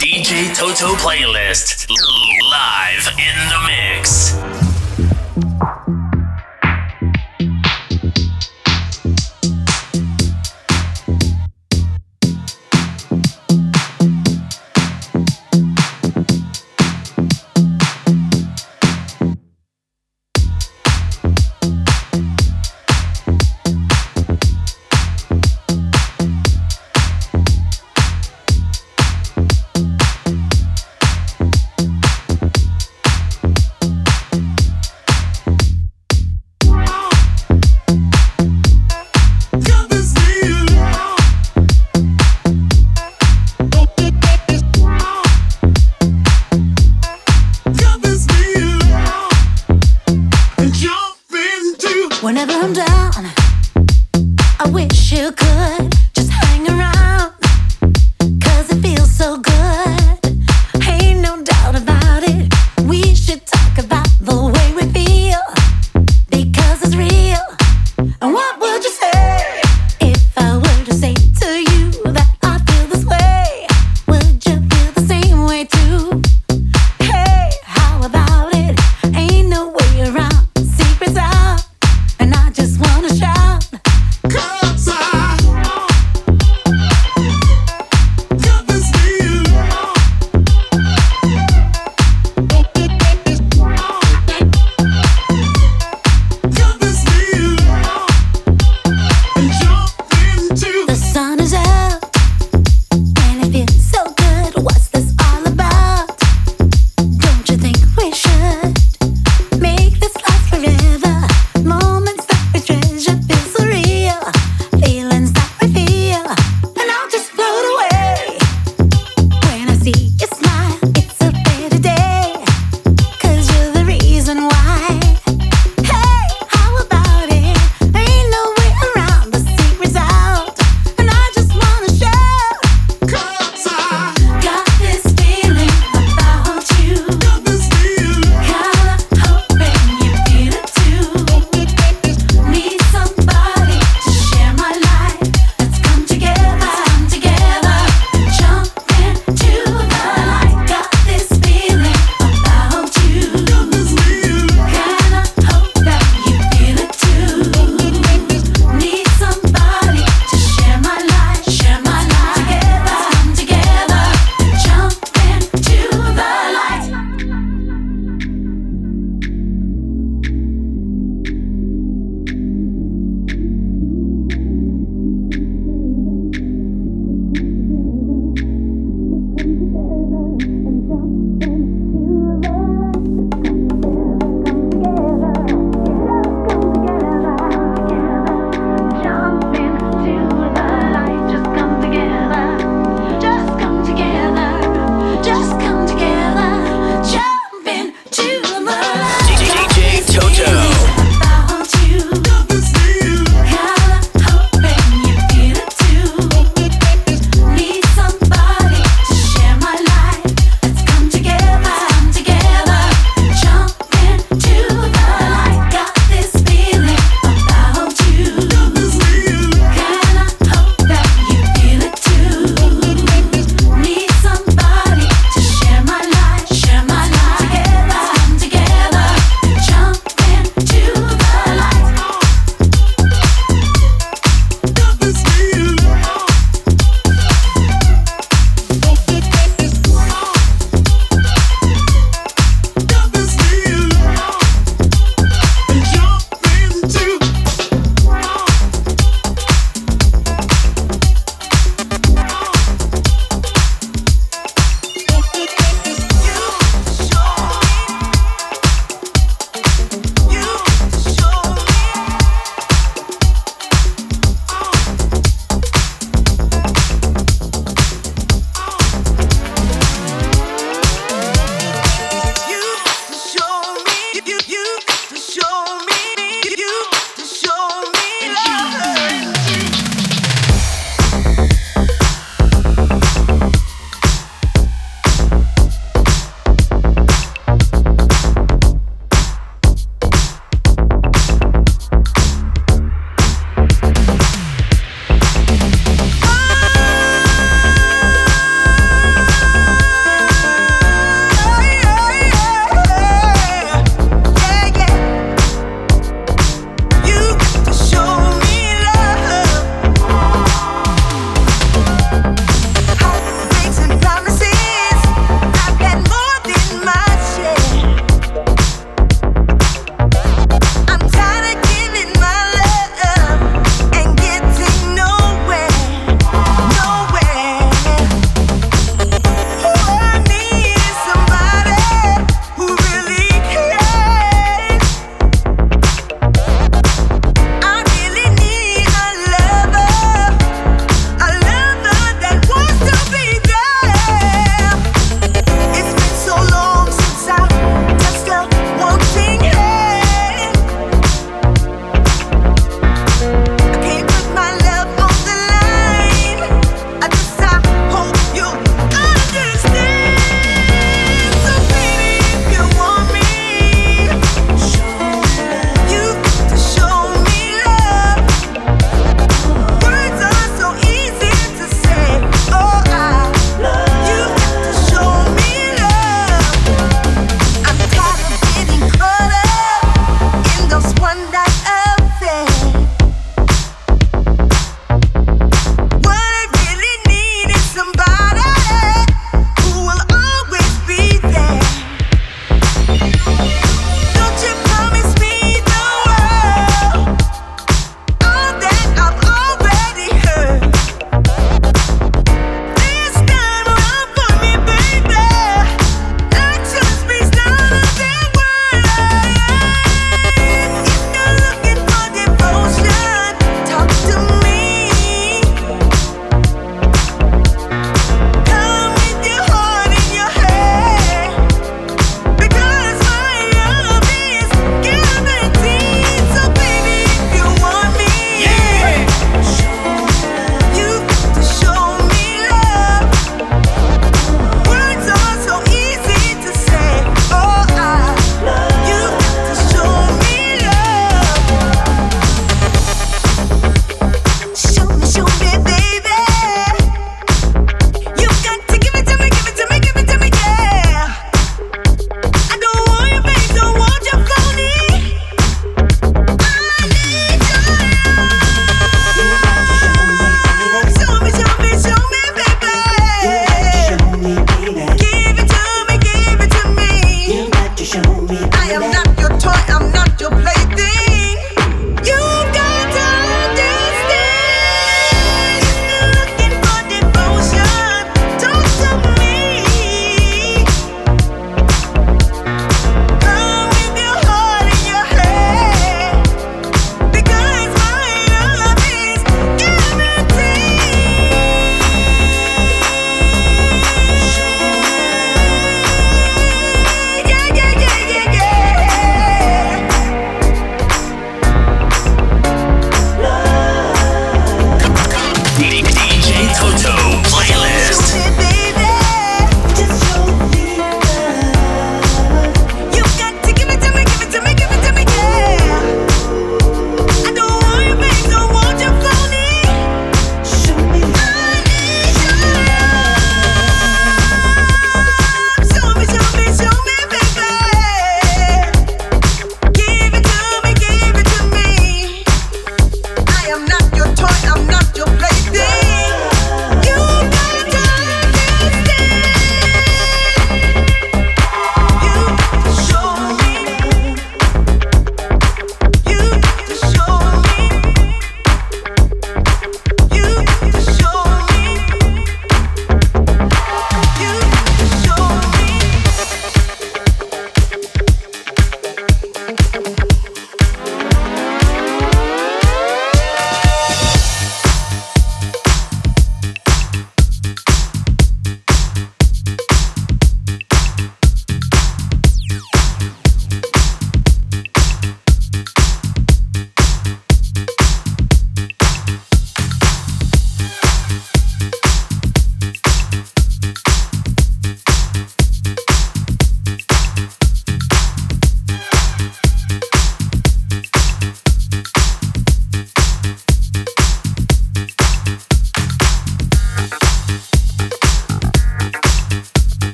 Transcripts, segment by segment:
DJ Toto playlist live in the mix.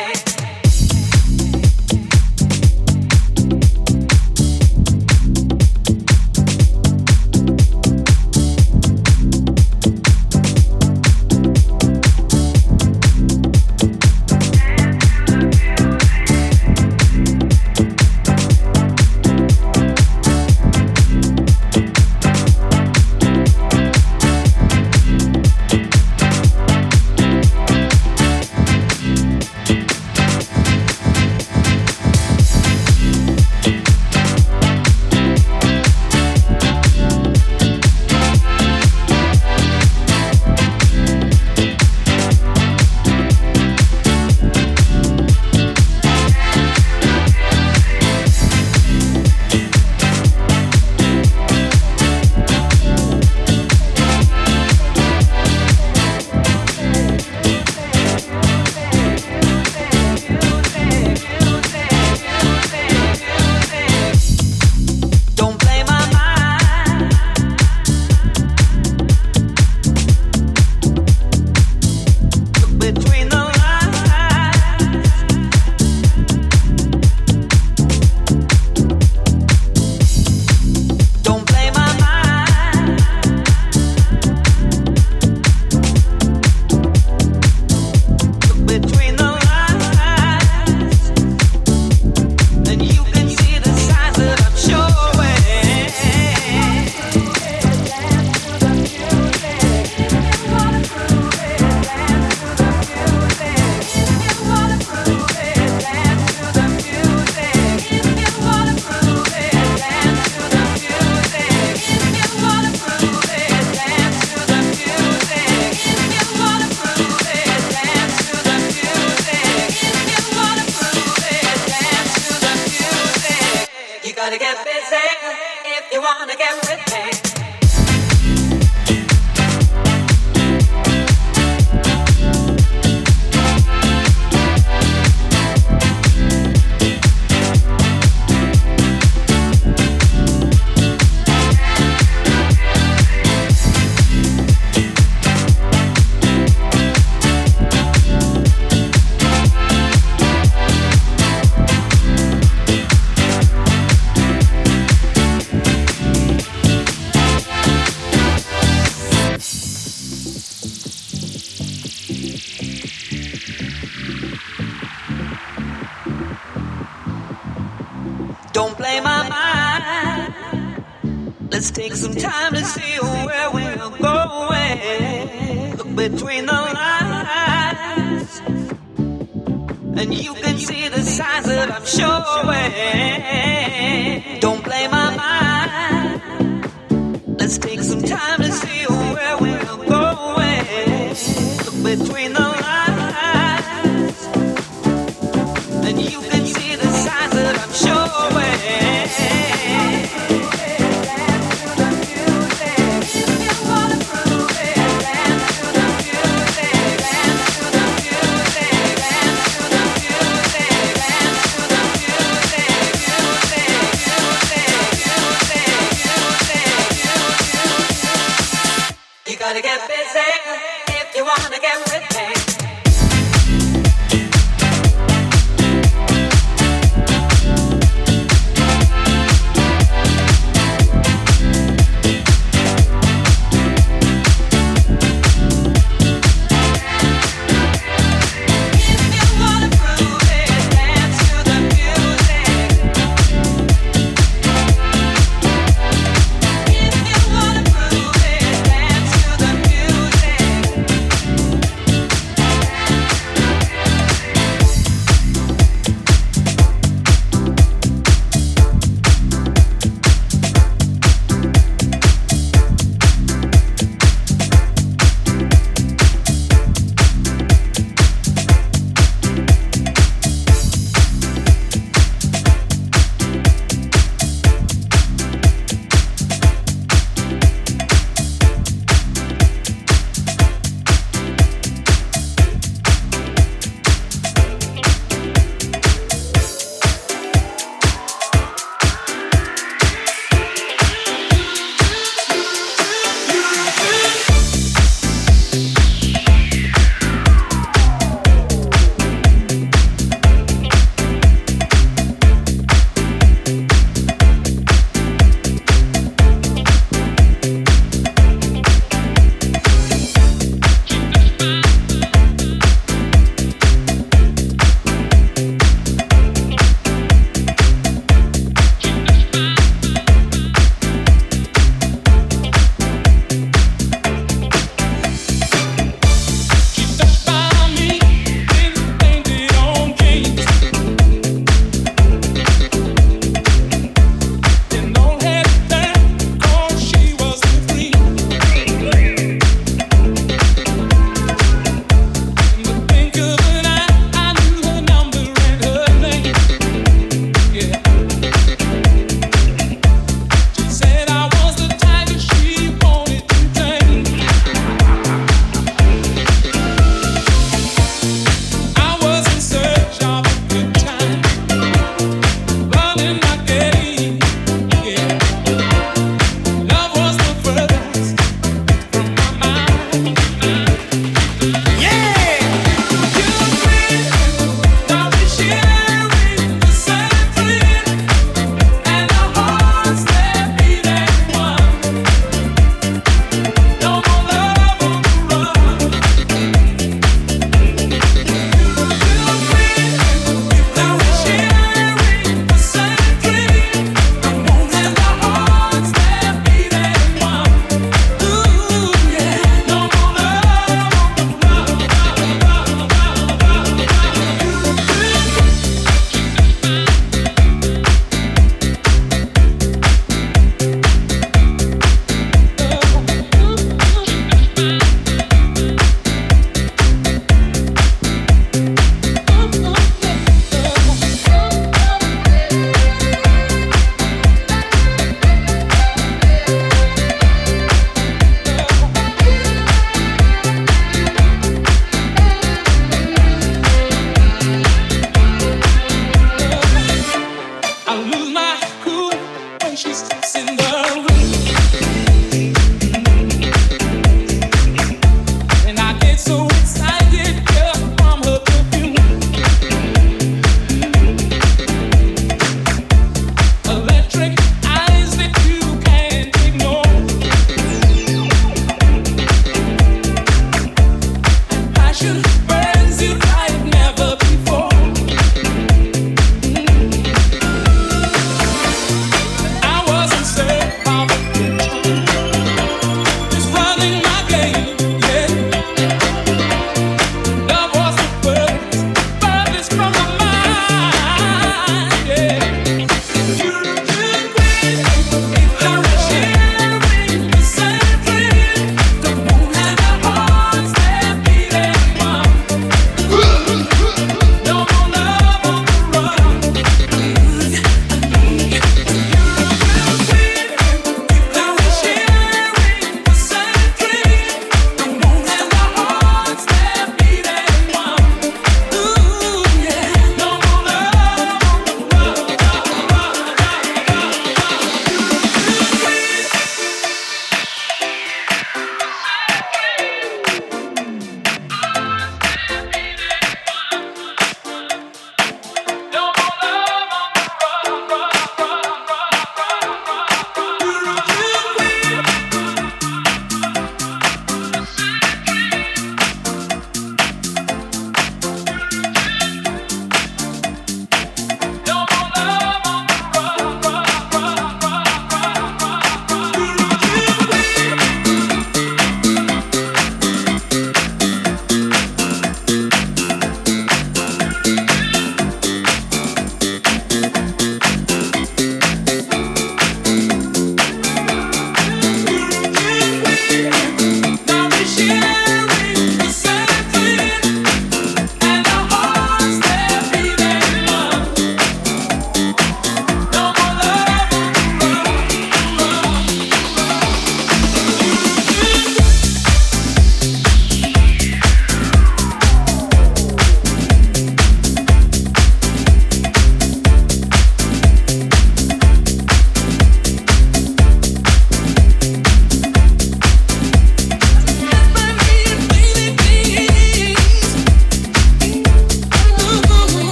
yeah.